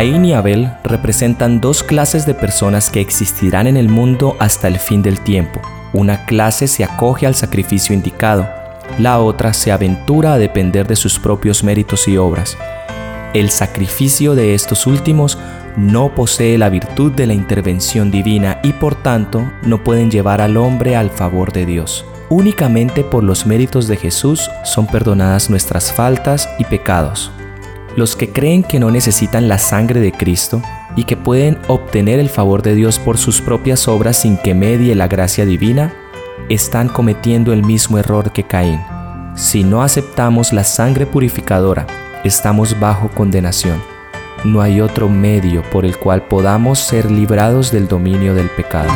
Caín y Abel representan dos clases de personas que existirán en el mundo hasta el fin del tiempo. Una clase se acoge al sacrificio indicado, la otra se aventura a depender de sus propios méritos y obras. El sacrificio de estos últimos no posee la virtud de la intervención divina y por tanto no pueden llevar al hombre al favor de Dios. Únicamente por los méritos de Jesús son perdonadas nuestras faltas y pecados. Los que creen que no necesitan la sangre de Cristo y que pueden obtener el favor de Dios por sus propias obras sin que medie la gracia divina, están cometiendo el mismo error que Caín. Si no aceptamos la sangre purificadora, estamos bajo condenación. No hay otro medio por el cual podamos ser librados del dominio del pecado.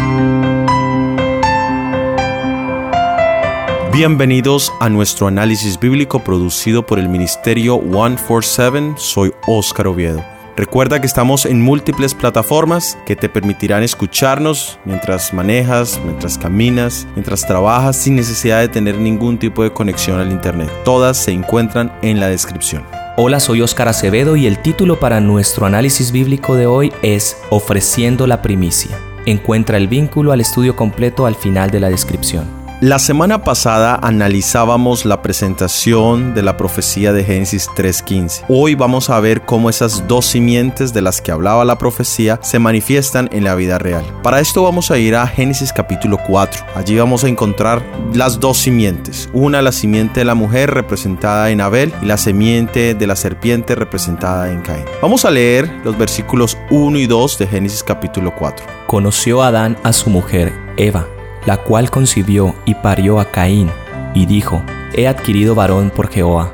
Bienvenidos a nuestro análisis bíblico producido por el Ministerio 147. Soy Óscar Oviedo. Recuerda que estamos en múltiples plataformas que te permitirán escucharnos mientras manejas, mientras caminas, mientras trabajas sin necesidad de tener ningún tipo de conexión al Internet. Todas se encuentran en la descripción. Hola, soy Óscar Acevedo y el título para nuestro análisis bíblico de hoy es Ofreciendo la primicia. Encuentra el vínculo al estudio completo al final de la descripción. La semana pasada analizábamos la presentación de la profecía de Génesis 3.15. Hoy vamos a ver cómo esas dos simientes de las que hablaba la profecía se manifiestan en la vida real. Para esto vamos a ir a Génesis capítulo 4. Allí vamos a encontrar las dos simientes. Una la simiente de la mujer representada en Abel y la simiente de la serpiente representada en Caín. Vamos a leer los versículos 1 y 2 de Génesis capítulo 4. Conoció Adán a su mujer, Eva la cual concibió y parió a Caín, y dijo, He adquirido varón por Jehová.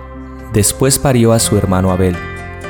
Después parió a su hermano Abel,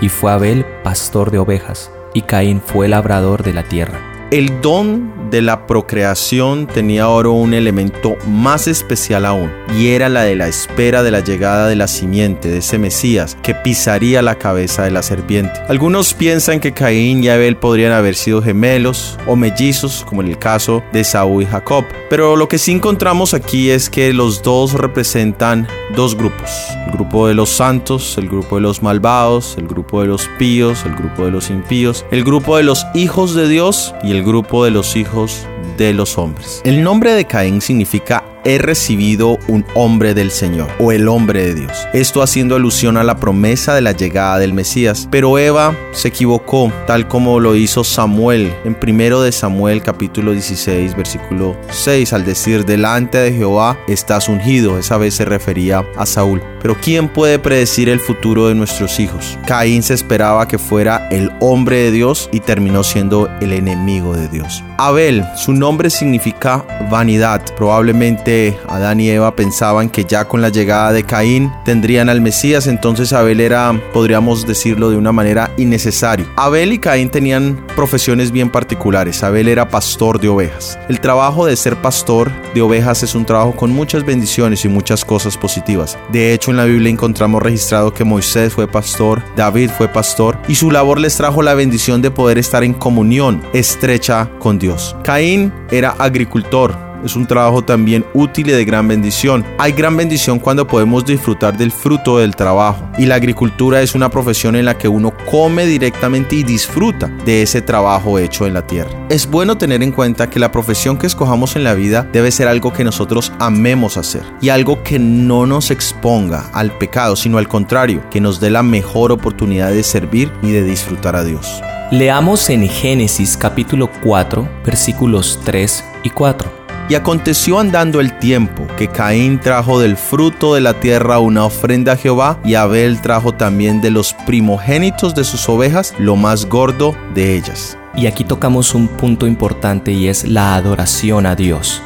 y fue Abel pastor de ovejas, y Caín fue labrador de la tierra. El don de la procreación tenía ahora un elemento más especial aún, y era la de la espera de la llegada de la simiente, de ese Mesías, que pisaría la cabeza de la serpiente. Algunos piensan que Caín y Abel podrían haber sido gemelos o mellizos, como en el caso de Saúl y Jacob, pero lo que sí encontramos aquí es que los dos representan dos grupos, el grupo de los santos, el grupo de los malvados, el grupo de los píos, el grupo de los impíos, el grupo de los hijos de Dios y el grupo de los hijos de los hombres. El nombre de Caín significa he recibido un hombre del Señor o el hombre de Dios. Esto haciendo alusión a la promesa de la llegada del Mesías. Pero Eva se equivocó, tal como lo hizo Samuel en primero de Samuel capítulo 16 versículo 6 al decir delante de Jehová estás ungido. Esa vez se refería a Saúl. Pero ¿quién puede predecir el futuro de nuestros hijos? Caín se esperaba que fuera el hombre de Dios y terminó siendo el enemigo de Dios. Abel, su nombre significa vanidad. Probablemente Adán y Eva pensaban que ya con la llegada de Caín tendrían al Mesías, entonces Abel era, podríamos decirlo de una manera, innecesario. Abel y Caín tenían profesiones bien particulares. Abel era pastor de ovejas. El trabajo de ser pastor de ovejas es un trabajo con muchas bendiciones y muchas cosas positivas. De hecho, en la Biblia encontramos registrado que Moisés fue pastor, David fue pastor y su labor les trajo la bendición de poder estar en comunión estrecha con Dios. Caín era agricultor, es un trabajo también útil y de gran bendición. Hay gran bendición cuando podemos disfrutar del fruto del trabajo y la agricultura es una profesión en la que uno come directamente y disfruta de ese trabajo hecho en la tierra. Es bueno tener en cuenta que la profesión que escojamos en la vida debe ser algo que nosotros amemos hacer y algo que no nos exponga al pecado, sino al contrario, que nos dé la mejor oportunidad de servir y de disfrutar a Dios. Leamos en Génesis capítulo 4 versículos 3 y 4. Y aconteció andando el tiempo que Caín trajo del fruto de la tierra una ofrenda a Jehová y Abel trajo también de los primogénitos de sus ovejas lo más gordo de ellas. Y aquí tocamos un punto importante y es la adoración a Dios.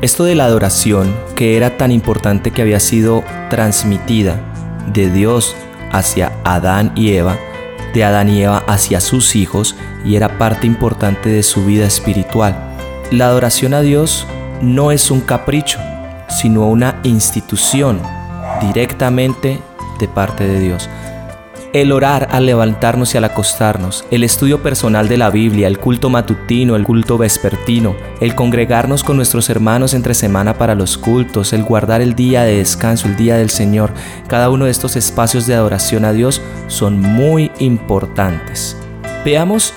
Esto de la adoración, que era tan importante que había sido transmitida de Dios hacia Adán y Eva, de Adán y Eva hacia sus hijos, y era parte importante de su vida espiritual. La adoración a Dios no es un capricho, sino una institución directamente de parte de Dios. El orar al levantarnos y al acostarnos, el estudio personal de la Biblia, el culto matutino, el culto vespertino, el congregarnos con nuestros hermanos entre semana para los cultos, el guardar el día de descanso, el día del Señor, cada uno de estos espacios de adoración a Dios son muy importantes. Veamos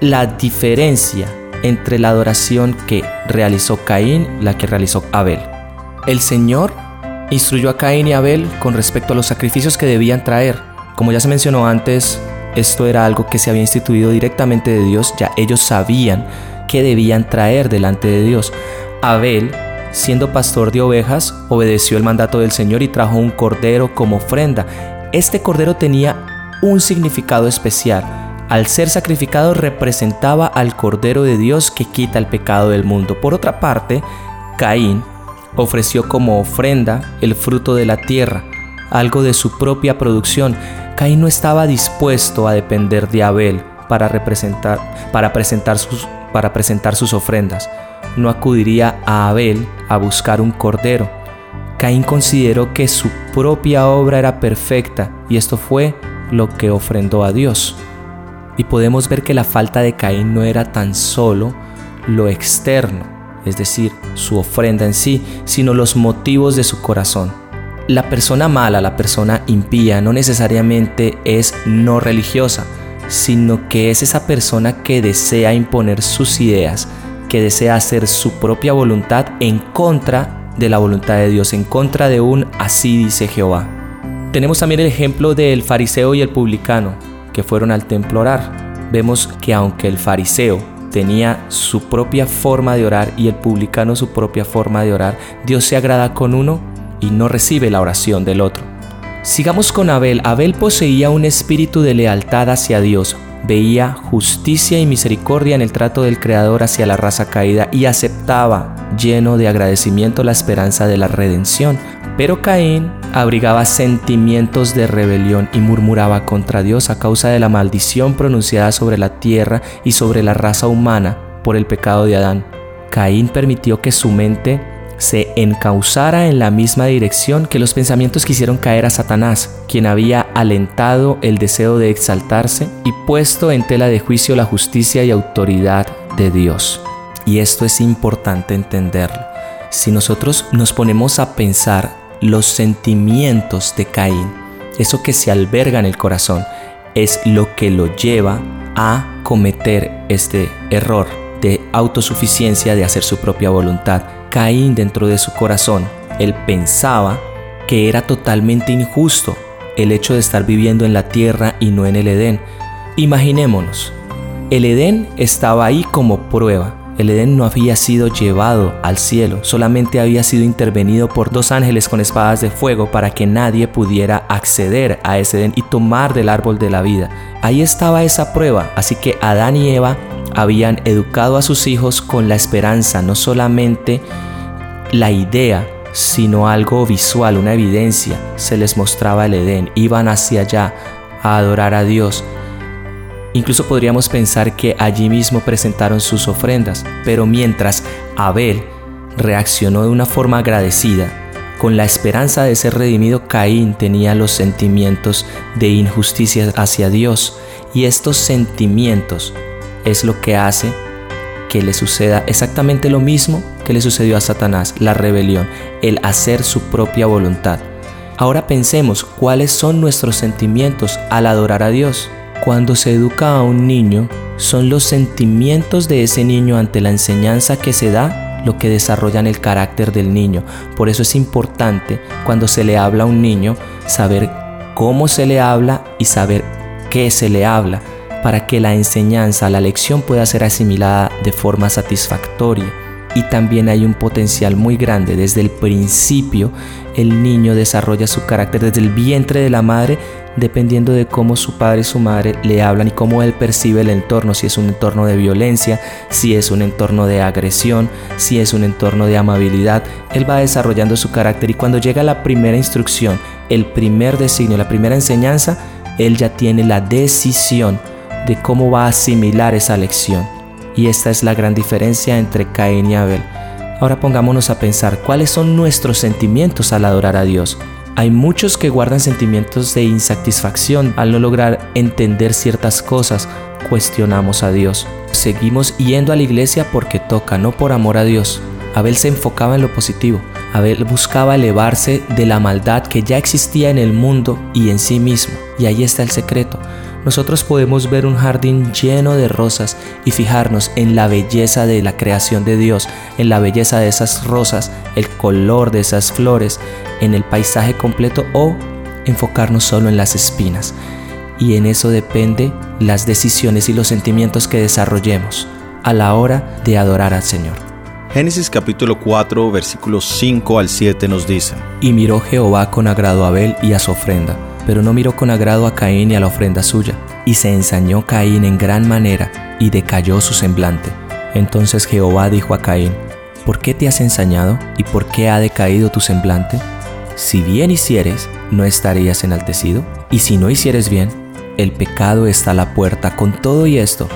la diferencia entre la adoración que realizó Caín y la que realizó Abel. El Señor instruyó a Caín y Abel con respecto a los sacrificios que debían traer. Como ya se mencionó antes, esto era algo que se había instituido directamente de Dios, ya ellos sabían que debían traer delante de Dios. Abel, siendo pastor de ovejas, obedeció el mandato del Señor y trajo un cordero como ofrenda. Este cordero tenía un significado especial. Al ser sacrificado representaba al Cordero de Dios que quita el pecado del mundo. Por otra parte, Caín ofreció como ofrenda el fruto de la tierra, algo de su propia producción. Caín no estaba dispuesto a depender de Abel para, representar, para, presentar sus, presentar sus ofrendas. No acudiría a Abel a buscar un cordero. Caín consideró que su propia obra era perfecta y esto fue lo que ofrendó a Dios. Y podemos ver que la falta de Caín no era tan solo lo externo, es decir, su ofrenda en sí, sino los motivos de su corazón. La persona mala, la persona impía, no necesariamente es no religiosa, sino que es esa persona que desea imponer sus ideas, que desea hacer su propia voluntad en contra de la voluntad de Dios, en contra de un así dice Jehová. Tenemos también el ejemplo del fariseo y el publicano, que fueron al templo orar. Vemos que aunque el fariseo tenía su propia forma de orar y el publicano su propia forma de orar, Dios se agrada con uno y no recibe la oración del otro. Sigamos con Abel. Abel poseía un espíritu de lealtad hacia Dios, veía justicia y misericordia en el trato del Creador hacia la raza caída y aceptaba, lleno de agradecimiento, la esperanza de la redención. Pero Caín abrigaba sentimientos de rebelión y murmuraba contra Dios a causa de la maldición pronunciada sobre la tierra y sobre la raza humana por el pecado de Adán. Caín permitió que su mente se encauzara en la misma dirección que los pensamientos que hicieron caer a Satanás, quien había alentado el deseo de exaltarse y puesto en tela de juicio la justicia y autoridad de Dios. Y esto es importante entenderlo. Si nosotros nos ponemos a pensar los sentimientos de Caín, eso que se alberga en el corazón, es lo que lo lleva a cometer este error de autosuficiencia, de hacer su propia voluntad. Caín dentro de su corazón, él pensaba que era totalmente injusto el hecho de estar viviendo en la tierra y no en el Edén. Imaginémonos, el Edén estaba ahí como prueba. El Edén no había sido llevado al cielo, solamente había sido intervenido por dos ángeles con espadas de fuego para que nadie pudiera acceder a ese Edén y tomar del árbol de la vida. Ahí estaba esa prueba, así que Adán y Eva habían educado a sus hijos con la esperanza, no solamente la idea, sino algo visual, una evidencia. Se les mostraba el Edén, iban hacia allá a adorar a Dios Incluso podríamos pensar que allí mismo presentaron sus ofrendas, pero mientras Abel reaccionó de una forma agradecida, con la esperanza de ser redimido, Caín tenía los sentimientos de injusticia hacia Dios y estos sentimientos es lo que hace que le suceda exactamente lo mismo que le sucedió a Satanás, la rebelión, el hacer su propia voluntad. Ahora pensemos cuáles son nuestros sentimientos al adorar a Dios. Cuando se educa a un niño, son los sentimientos de ese niño ante la enseñanza que se da lo que desarrollan el carácter del niño. Por eso es importante cuando se le habla a un niño saber cómo se le habla y saber qué se le habla para que la enseñanza, la lección pueda ser asimilada de forma satisfactoria. Y también hay un potencial muy grande. Desde el principio el niño desarrolla su carácter desde el vientre de la madre dependiendo de cómo su padre y su madre le hablan y cómo él percibe el entorno, si es un entorno de violencia, si es un entorno de agresión, si es un entorno de amabilidad, él va desarrollando su carácter y cuando llega la primera instrucción, el primer designio, la primera enseñanza, él ya tiene la decisión de cómo va a asimilar esa lección. Y esta es la gran diferencia entre Caín y Abel. Ahora pongámonos a pensar cuáles son nuestros sentimientos al adorar a Dios. Hay muchos que guardan sentimientos de insatisfacción al no lograr entender ciertas cosas. Cuestionamos a Dios. Seguimos yendo a la iglesia porque toca, no por amor a Dios. Abel se enfocaba en lo positivo. Abel buscaba elevarse de la maldad que ya existía en el mundo y en sí mismo. Y ahí está el secreto. Nosotros podemos ver un jardín lleno de rosas y fijarnos en la belleza de la creación de Dios, en la belleza de esas rosas, el color de esas flores, en el paisaje completo o enfocarnos solo en las espinas. Y en eso depende las decisiones y los sentimientos que desarrollemos a la hora de adorar al Señor. Génesis capítulo 4 versículos 5 al 7 nos dicen. Y miró Jehová con agrado a Abel y a su ofrenda, pero no miró con agrado a Caín y a la ofrenda suya. Y se ensañó Caín en gran manera, y decayó su semblante. Entonces Jehová dijo a Caín, ¿por qué te has ensañado y por qué ha decaído tu semblante? Si bien hicieres, ¿no estarías enaltecido? Y si no hicieres bien, el pecado está a la puerta. Con todo y esto,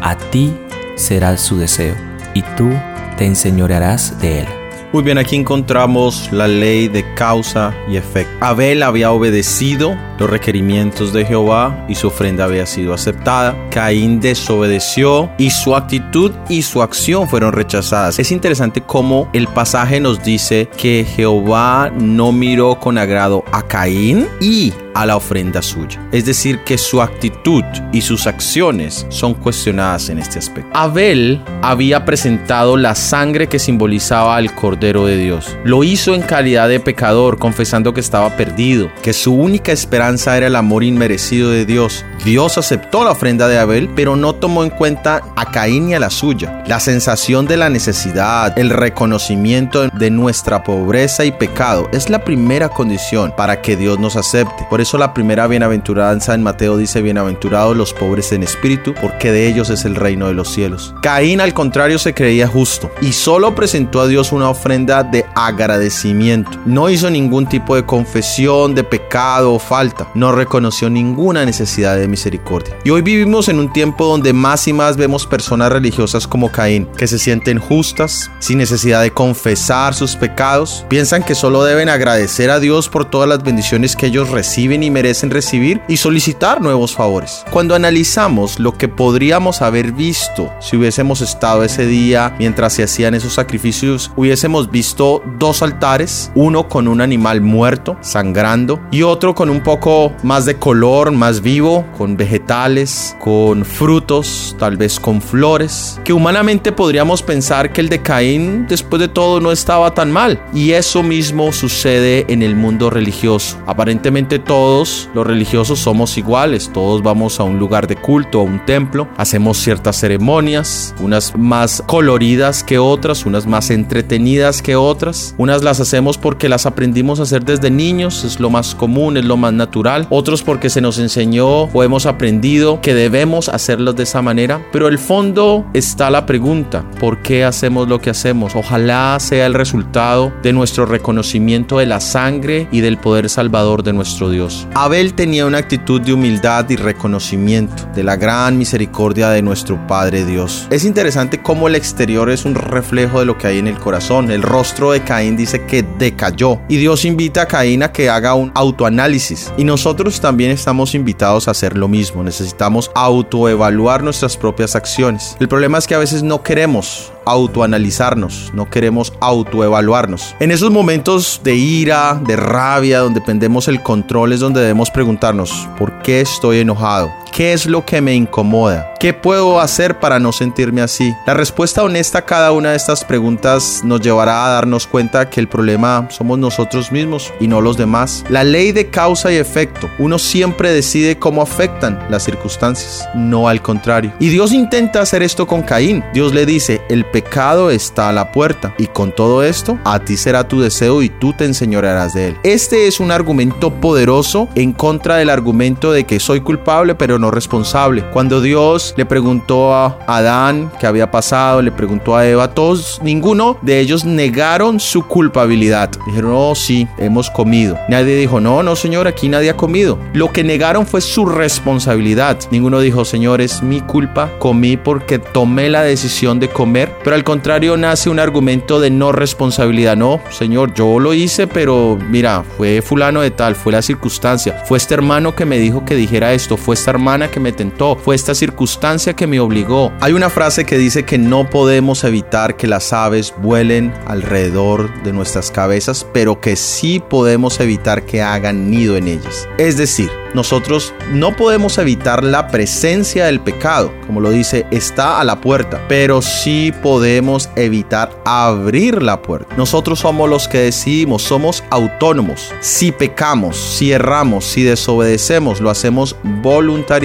a ti será su deseo, y tú te enseñorearás de él. Muy bien, aquí encontramos la ley de causa y efecto. Abel había obedecido los requerimientos de Jehová y su ofrenda había sido aceptada. Caín desobedeció y su actitud y su acción fueron rechazadas. Es interesante cómo el pasaje nos dice que Jehová no miró con agrado a Caín y a la ofrenda suya. Es decir, que su actitud y sus acciones son cuestionadas en este aspecto. Abel había presentado la sangre que simbolizaba al Cordero de Dios. Lo hizo en calidad de pecador, confesando que estaba perdido, que su única esperanza era el amor inmerecido de Dios. Dios aceptó la ofrenda de Abel, pero no tomó en cuenta a Caín y a la suya. La sensación de la necesidad, el reconocimiento de nuestra pobreza y pecado es la primera condición para que Dios nos acepte. Por eso la primera bienaventuranza en Mateo dice, bienaventurados los pobres en espíritu, porque de ellos es el reino de los cielos. Caín al contrario se creía justo y solo presentó a Dios una ofrenda de agradecimiento. No hizo ningún tipo de confesión de pecado o falta. No reconoció ninguna necesidad de misericordia. Y hoy vivimos en un tiempo donde más y más vemos personas religiosas como Caín, que se sienten justas, sin necesidad de confesar sus pecados. Piensan que solo deben agradecer a Dios por todas las bendiciones que ellos y merecen recibir y solicitar nuevos favores. Cuando analizamos lo que podríamos haber visto si hubiésemos estado ese día mientras se hacían esos sacrificios, hubiésemos visto dos altares, uno con un animal muerto, sangrando, y otro con un poco más de color, más vivo, con vegetales, con frutos, tal vez con flores, que humanamente podríamos pensar que el de Caín después de todo no estaba tan mal. Y eso mismo sucede en el mundo religioso. Aparentemente todo todos los religiosos somos iguales, todos vamos a un lugar de culto, a un templo, hacemos ciertas ceremonias, unas más coloridas que otras, unas más entretenidas que otras, unas las hacemos porque las aprendimos a hacer desde niños, es lo más común, es lo más natural, otros porque se nos enseñó o hemos aprendido que debemos hacerlas de esa manera, pero el fondo está la pregunta, ¿por qué hacemos lo que hacemos? Ojalá sea el resultado de nuestro reconocimiento de la sangre y del poder salvador de nuestro Dios. Abel tenía una actitud de humildad y reconocimiento de la gran misericordia de nuestro Padre Dios. Es interesante cómo el exterior es un reflejo de lo que hay en el corazón. El rostro de Caín dice que decayó y Dios invita a Caín a que haga un autoanálisis y nosotros también estamos invitados a hacer lo mismo. Necesitamos autoevaluar nuestras propias acciones. El problema es que a veces no queremos autoanalizarnos, no queremos autoevaluarnos. En esos momentos de ira, de rabia, donde pendemos el control, donde debemos preguntarnos, ¿por qué estoy enojado? ¿Qué es lo que me incomoda? ¿Qué puedo hacer para no sentirme así? La respuesta honesta a cada una de estas preguntas nos llevará a darnos cuenta que el problema somos nosotros mismos y no los demás. La ley de causa y efecto. Uno siempre decide cómo afectan las circunstancias, no al contrario. Y Dios intenta hacer esto con Caín. Dios le dice, el pecado está a la puerta y con todo esto, a ti será tu deseo y tú te enseñorearás de él. Este es un argumento poderoso en contra del argumento de que soy culpable pero no responsable. Cuando Dios le preguntó a Adán qué había pasado, le preguntó a Eva, todos, ninguno de ellos negaron su culpabilidad. Dijeron, oh sí, hemos comido. Nadie dijo, no, no señor, aquí nadie ha comido. Lo que negaron fue su responsabilidad. Ninguno dijo, señor, es mi culpa, comí porque tomé la decisión de comer. Pero al contrario nace un argumento de no responsabilidad. No, señor, yo lo hice, pero mira, fue fulano de tal, fue la circunstancia, fue este hermano que me dijo que dijera esto, fue esta hermana que me tentó, fue esta circunstancia que me obligó. Hay una frase que dice que no podemos evitar que las aves vuelen alrededor de nuestras cabezas, pero que sí podemos evitar que hagan nido en ellas. Es decir, nosotros no podemos evitar la presencia del pecado, como lo dice, está a la puerta, pero sí podemos evitar abrir la puerta. Nosotros somos los que decidimos, somos autónomos. Si pecamos, si erramos, si desobedecemos, lo hacemos voluntariamente,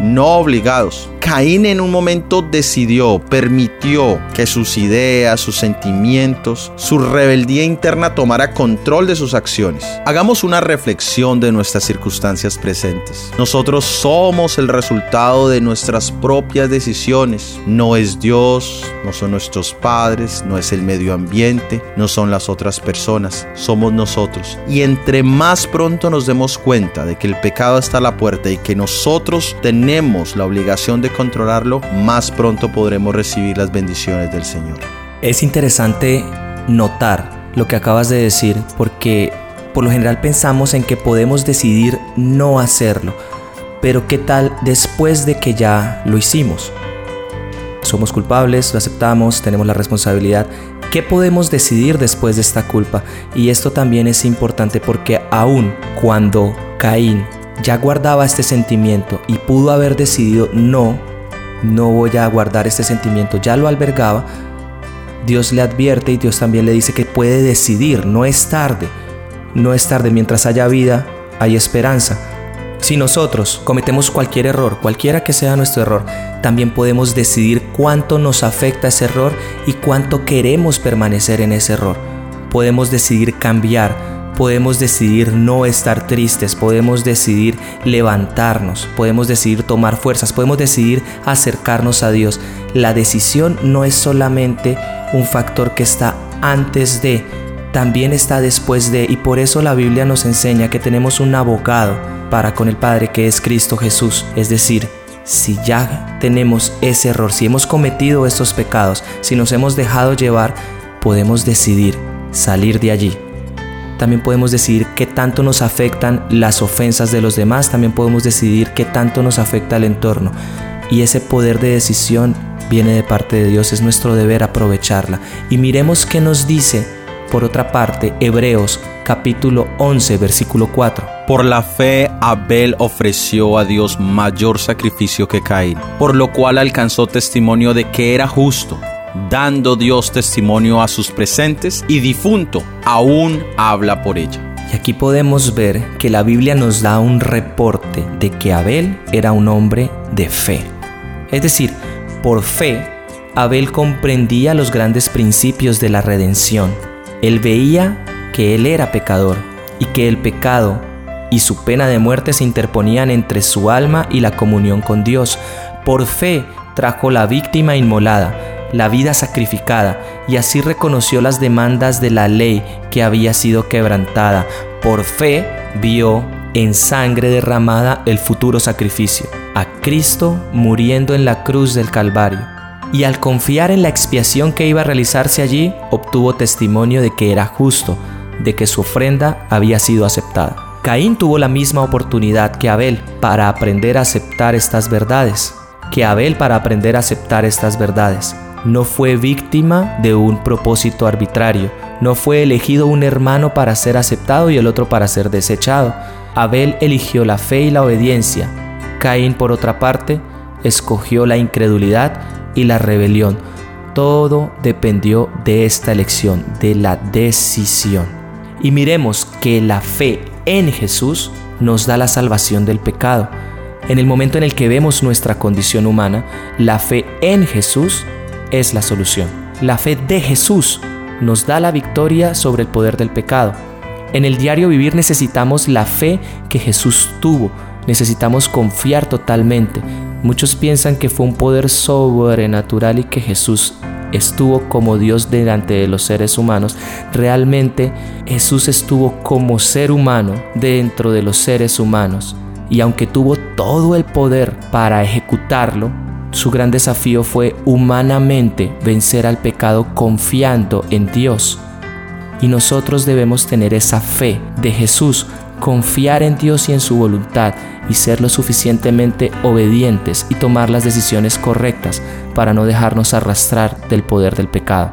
no obligados. Caín en un momento decidió, permitió que sus ideas, sus sentimientos, su rebeldía interna tomara control de sus acciones. Hagamos una reflexión de nuestras circunstancias presentes. Nosotros somos el resultado de nuestras propias decisiones. No es Dios, no son nuestros padres, no es el medio ambiente, no son las otras personas, somos nosotros. Y entre más pronto nos demos cuenta de que el pecado está a la puerta y que nosotros tenemos la obligación de controlarlo, más pronto podremos recibir las bendiciones del Señor. Es interesante notar lo que acabas de decir porque por lo general pensamos en que podemos decidir no hacerlo, pero ¿qué tal después de que ya lo hicimos? Somos culpables, lo aceptamos, tenemos la responsabilidad. ¿Qué podemos decidir después de esta culpa? Y esto también es importante porque aún cuando Caín ya guardaba este sentimiento y pudo haber decidido no, no voy a guardar este sentimiento, ya lo albergaba, Dios le advierte y Dios también le dice que puede decidir, no es tarde, no es tarde, mientras haya vida, hay esperanza. Si nosotros cometemos cualquier error, cualquiera que sea nuestro error, también podemos decidir cuánto nos afecta ese error y cuánto queremos permanecer en ese error. Podemos decidir cambiar, podemos decidir no estar tristes, podemos decidir levantarnos, podemos decidir tomar fuerzas, podemos decidir acercarnos a Dios. La decisión no es solamente un factor que está antes de, también está después de, y por eso la Biblia nos enseña que tenemos un abogado para con el Padre que es Cristo Jesús, es decir, si ya tenemos ese error, si hemos cometido estos pecados, si nos hemos dejado llevar, podemos decidir salir de allí también podemos decidir qué tanto nos afectan las ofensas de los demás, también podemos decidir qué tanto nos afecta el entorno. Y ese poder de decisión viene de parte de Dios, es nuestro deber aprovecharla. Y miremos qué nos dice, por otra parte, Hebreos capítulo 11, versículo 4. Por la fe Abel ofreció a Dios mayor sacrificio que Caín, por lo cual alcanzó testimonio de que era justo dando Dios testimonio a sus presentes y difunto aún habla por ella. Y aquí podemos ver que la Biblia nos da un reporte de que Abel era un hombre de fe. Es decir, por fe, Abel comprendía los grandes principios de la redención. Él veía que él era pecador y que el pecado y su pena de muerte se interponían entre su alma y la comunión con Dios. Por fe trajo la víctima inmolada, la vida sacrificada, y así reconoció las demandas de la ley que había sido quebrantada. Por fe vio en sangre derramada el futuro sacrificio, a Cristo muriendo en la cruz del Calvario. Y al confiar en la expiación que iba a realizarse allí, obtuvo testimonio de que era justo, de que su ofrenda había sido aceptada. Caín tuvo la misma oportunidad que Abel para aprender a aceptar estas verdades, que Abel para aprender a aceptar estas verdades no fue víctima de un propósito arbitrario, no fue elegido un hermano para ser aceptado y el otro para ser desechado. Abel eligió la fe y la obediencia. Caín, por otra parte, escogió la incredulidad y la rebelión. Todo dependió de esta elección, de la decisión. Y miremos que la fe en Jesús nos da la salvación del pecado. En el momento en el que vemos nuestra condición humana, la fe en Jesús es la solución. La fe de Jesús nos da la victoria sobre el poder del pecado. En el diario vivir necesitamos la fe que Jesús tuvo. Necesitamos confiar totalmente. Muchos piensan que fue un poder sobrenatural y que Jesús estuvo como Dios delante de los seres humanos. Realmente Jesús estuvo como ser humano dentro de los seres humanos. Y aunque tuvo todo el poder para ejecutarlo, su gran desafío fue humanamente vencer al pecado confiando en Dios. Y nosotros debemos tener esa fe de Jesús confiar en Dios y en su voluntad y ser lo suficientemente obedientes y tomar las decisiones correctas para no dejarnos arrastrar del poder del pecado.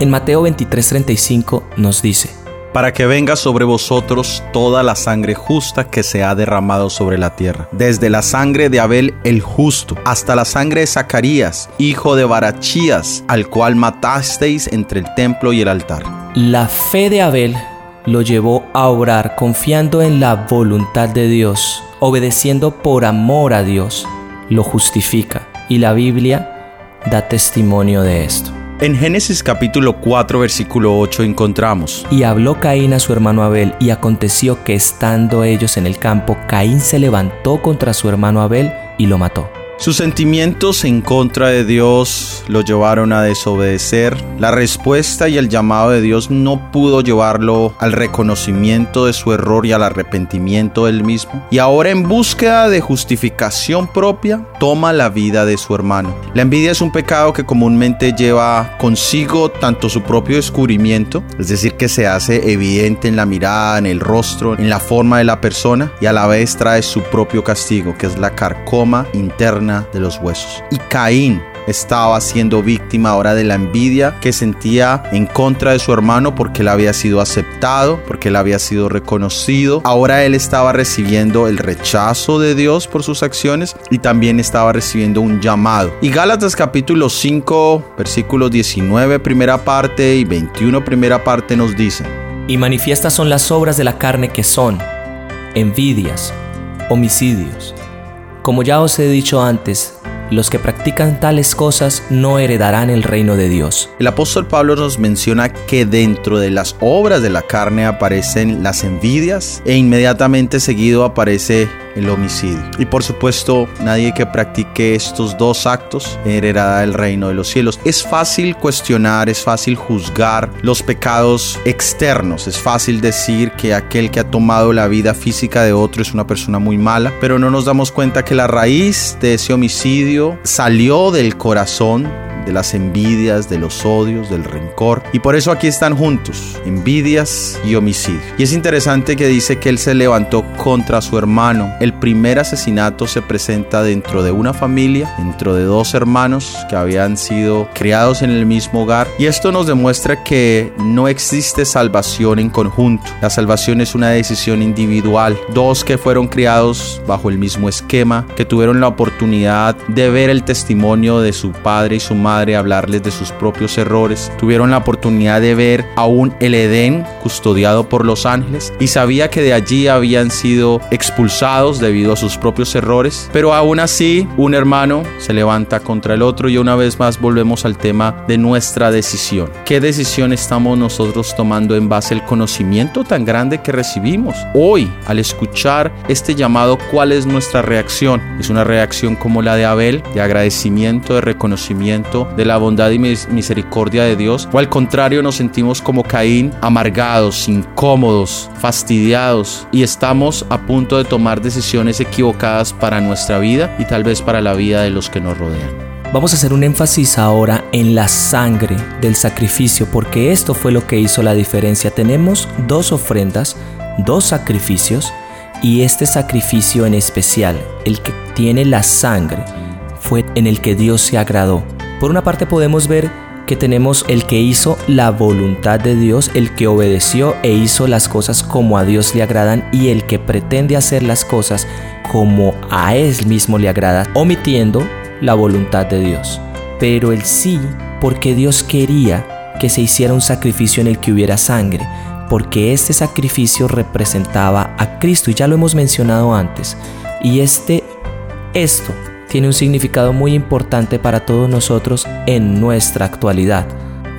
En Mateo 23:35 nos dice, para que venga sobre vosotros toda la sangre justa que se ha derramado sobre la tierra, desde la sangre de Abel el justo, hasta la sangre de Zacarías, hijo de Barachías, al cual matasteis entre el templo y el altar. La fe de Abel lo llevó a orar confiando en la voluntad de Dios, obedeciendo por amor a Dios, lo justifica y la Biblia da testimonio de esto. En Génesis capítulo 4 versículo 8 encontramos, Y habló Caín a su hermano Abel, y aconteció que estando ellos en el campo, Caín se levantó contra su hermano Abel y lo mató. Sus sentimientos en contra de Dios lo llevaron a desobedecer. La respuesta y el llamado de Dios no pudo llevarlo al reconocimiento de su error y al arrepentimiento del mismo. Y ahora en búsqueda de justificación propia, toma la vida de su hermano. La envidia es un pecado que comúnmente lleva consigo tanto su propio descubrimiento, es decir, que se hace evidente en la mirada, en el rostro, en la forma de la persona, y a la vez trae su propio castigo, que es la carcoma interna de los huesos. Y Caín estaba siendo víctima ahora de la envidia que sentía en contra de su hermano porque él había sido aceptado, porque él había sido reconocido. Ahora él estaba recibiendo el rechazo de Dios por sus acciones y también estaba recibiendo un llamado. Y Gálatas capítulo 5, versículos 19 primera parte y 21 primera parte nos dice. Y manifiestas son las obras de la carne que son envidias, homicidios como ya os he dicho antes, los que practican tales cosas no heredarán el reino de Dios. El apóstol Pablo nos menciona que dentro de las obras de la carne aparecen las envidias e inmediatamente seguido aparece el homicidio. Y por supuesto, nadie que practique estos dos actos heredará el reino de los cielos. Es fácil cuestionar, es fácil juzgar los pecados externos, es fácil decir que aquel que ha tomado la vida física de otro es una persona muy mala, pero no nos damos cuenta que la raíz de ese homicidio salió del corazón de las envidias, de los odios, del rencor. Y por eso aquí están juntos, envidias y homicidio. Y es interesante que dice que él se levantó contra su hermano. El primer asesinato se presenta dentro de una familia, dentro de dos hermanos que habían sido criados en el mismo hogar. Y esto nos demuestra que no existe salvación en conjunto. La salvación es una decisión individual. Dos que fueron criados bajo el mismo esquema, que tuvieron la oportunidad de ver el testimonio de su padre y su madre hablarles de sus propios errores. Tuvieron la oportunidad de ver aún el Edén custodiado por los ángeles y sabía que de allí habían sido expulsados debido a sus propios errores. Pero aún así, un hermano se levanta contra el otro y una vez más volvemos al tema de nuestra decisión. ¿Qué decisión estamos nosotros tomando en base al conocimiento tan grande que recibimos? Hoy, al escuchar este llamado, ¿cuál es nuestra reacción? ¿Es una reacción como la de Abel, de agradecimiento, de reconocimiento, de la bondad y misericordia de Dios, o al contrario nos sentimos como Caín, incómodos, fastidiados y estamos a punto de tomar decisiones equivocadas para nuestra vida y tal vez para la vida de los que nos rodean. Vamos a hacer un énfasis ahora en la sangre del sacrificio, porque esto fue lo que hizo la diferencia. Tenemos dos ofrendas, dos sacrificios, y este sacrificio en especial, el que tiene la sangre, fue en el que Dios se agradó. Por una parte podemos ver que tenemos el que hizo la voluntad de Dios, el que obedeció e hizo las cosas como a Dios le agradan y el que pretende hacer las cosas como a él mismo le agrada, omitiendo la voluntad de Dios. Pero el sí, porque Dios quería que se hiciera un sacrificio en el que hubiera sangre, porque este sacrificio representaba a Cristo y ya lo hemos mencionado antes. Y este, esto tiene un significado muy importante para todos nosotros en nuestra actualidad.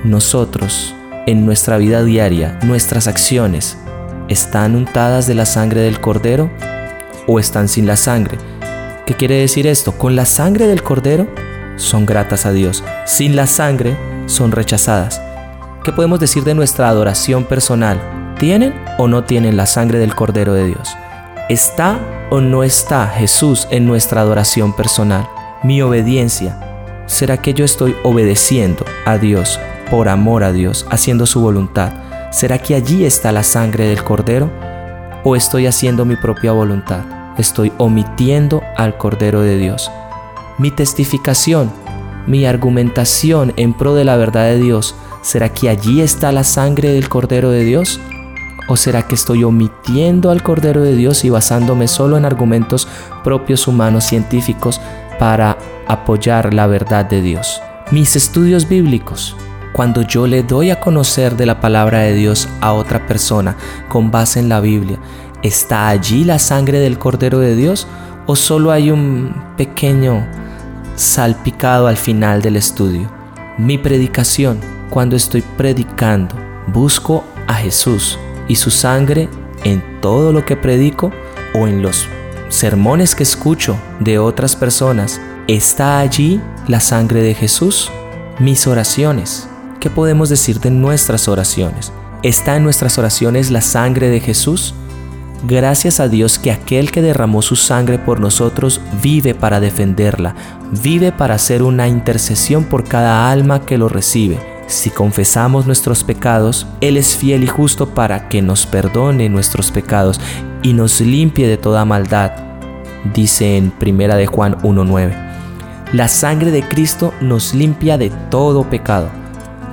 Nosotros, en nuestra vida diaria, nuestras acciones, ¿están untadas de la sangre del cordero o están sin la sangre? ¿Qué quiere decir esto? Con la sangre del cordero son gratas a Dios, sin la sangre son rechazadas. ¿Qué podemos decir de nuestra adoración personal? ¿Tienen o no tienen la sangre del cordero de Dios? ¿Está o no está Jesús en nuestra adoración personal? Mi obediencia. ¿Será que yo estoy obedeciendo a Dios por amor a Dios, haciendo su voluntad? ¿Será que allí está la sangre del Cordero? ¿O estoy haciendo mi propia voluntad? Estoy omitiendo al Cordero de Dios. Mi testificación, mi argumentación en pro de la verdad de Dios, ¿será que allí está la sangre del Cordero de Dios? ¿O será que estoy omitiendo al Cordero de Dios y basándome solo en argumentos propios humanos científicos para apoyar la verdad de Dios? Mis estudios bíblicos, cuando yo le doy a conocer de la palabra de Dios a otra persona con base en la Biblia, ¿está allí la sangre del Cordero de Dios o solo hay un pequeño salpicado al final del estudio? Mi predicación, cuando estoy predicando, busco a Jesús y su sangre en todo lo que predico o en los sermones que escucho de otras personas. ¿Está allí la sangre de Jesús? Mis oraciones. ¿Qué podemos decir de nuestras oraciones? ¿Está en nuestras oraciones la sangre de Jesús? Gracias a Dios que aquel que derramó su sangre por nosotros vive para defenderla, vive para hacer una intercesión por cada alma que lo recibe. Si confesamos nuestros pecados, Él es fiel y justo para que nos perdone nuestros pecados y nos limpie de toda maldad, dice en 1 de Juan 1.9. La sangre de Cristo nos limpia de todo pecado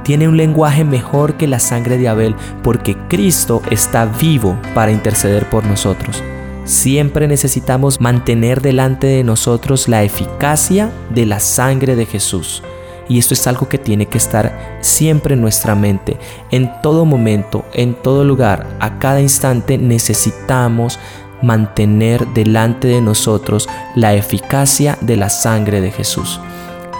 tiene un lenguaje mejor que la sangre de Abel porque Cristo está vivo para interceder por nosotros. Siempre necesitamos mantener delante de nosotros la eficacia de la sangre de Jesús. Y esto es algo que tiene que estar siempre en nuestra mente. En todo momento, en todo lugar, a cada instante necesitamos mantener delante de nosotros la eficacia de la sangre de Jesús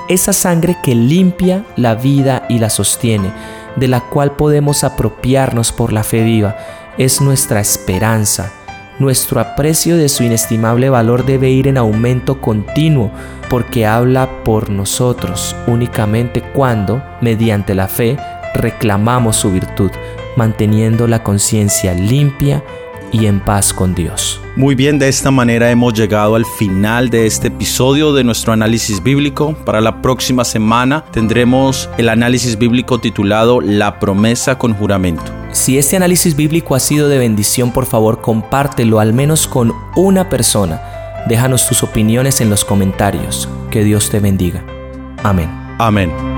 esa sangre que limpia la vida y la sostiene, de la cual podemos apropiarnos por la fe viva, es nuestra esperanza. Nuestro aprecio de su inestimable valor debe ir en aumento continuo, porque habla por nosotros únicamente cuando, mediante la fe, reclamamos su virtud, manteniendo la conciencia limpia y en paz con Dios. Muy bien, de esta manera hemos llegado al final de este episodio de nuestro análisis bíblico. Para la próxima semana tendremos el análisis bíblico titulado La promesa con juramento. Si este análisis bíblico ha sido de bendición, por favor compártelo al menos con una persona. Déjanos tus opiniones en los comentarios. Que Dios te bendiga. Amén. Amén.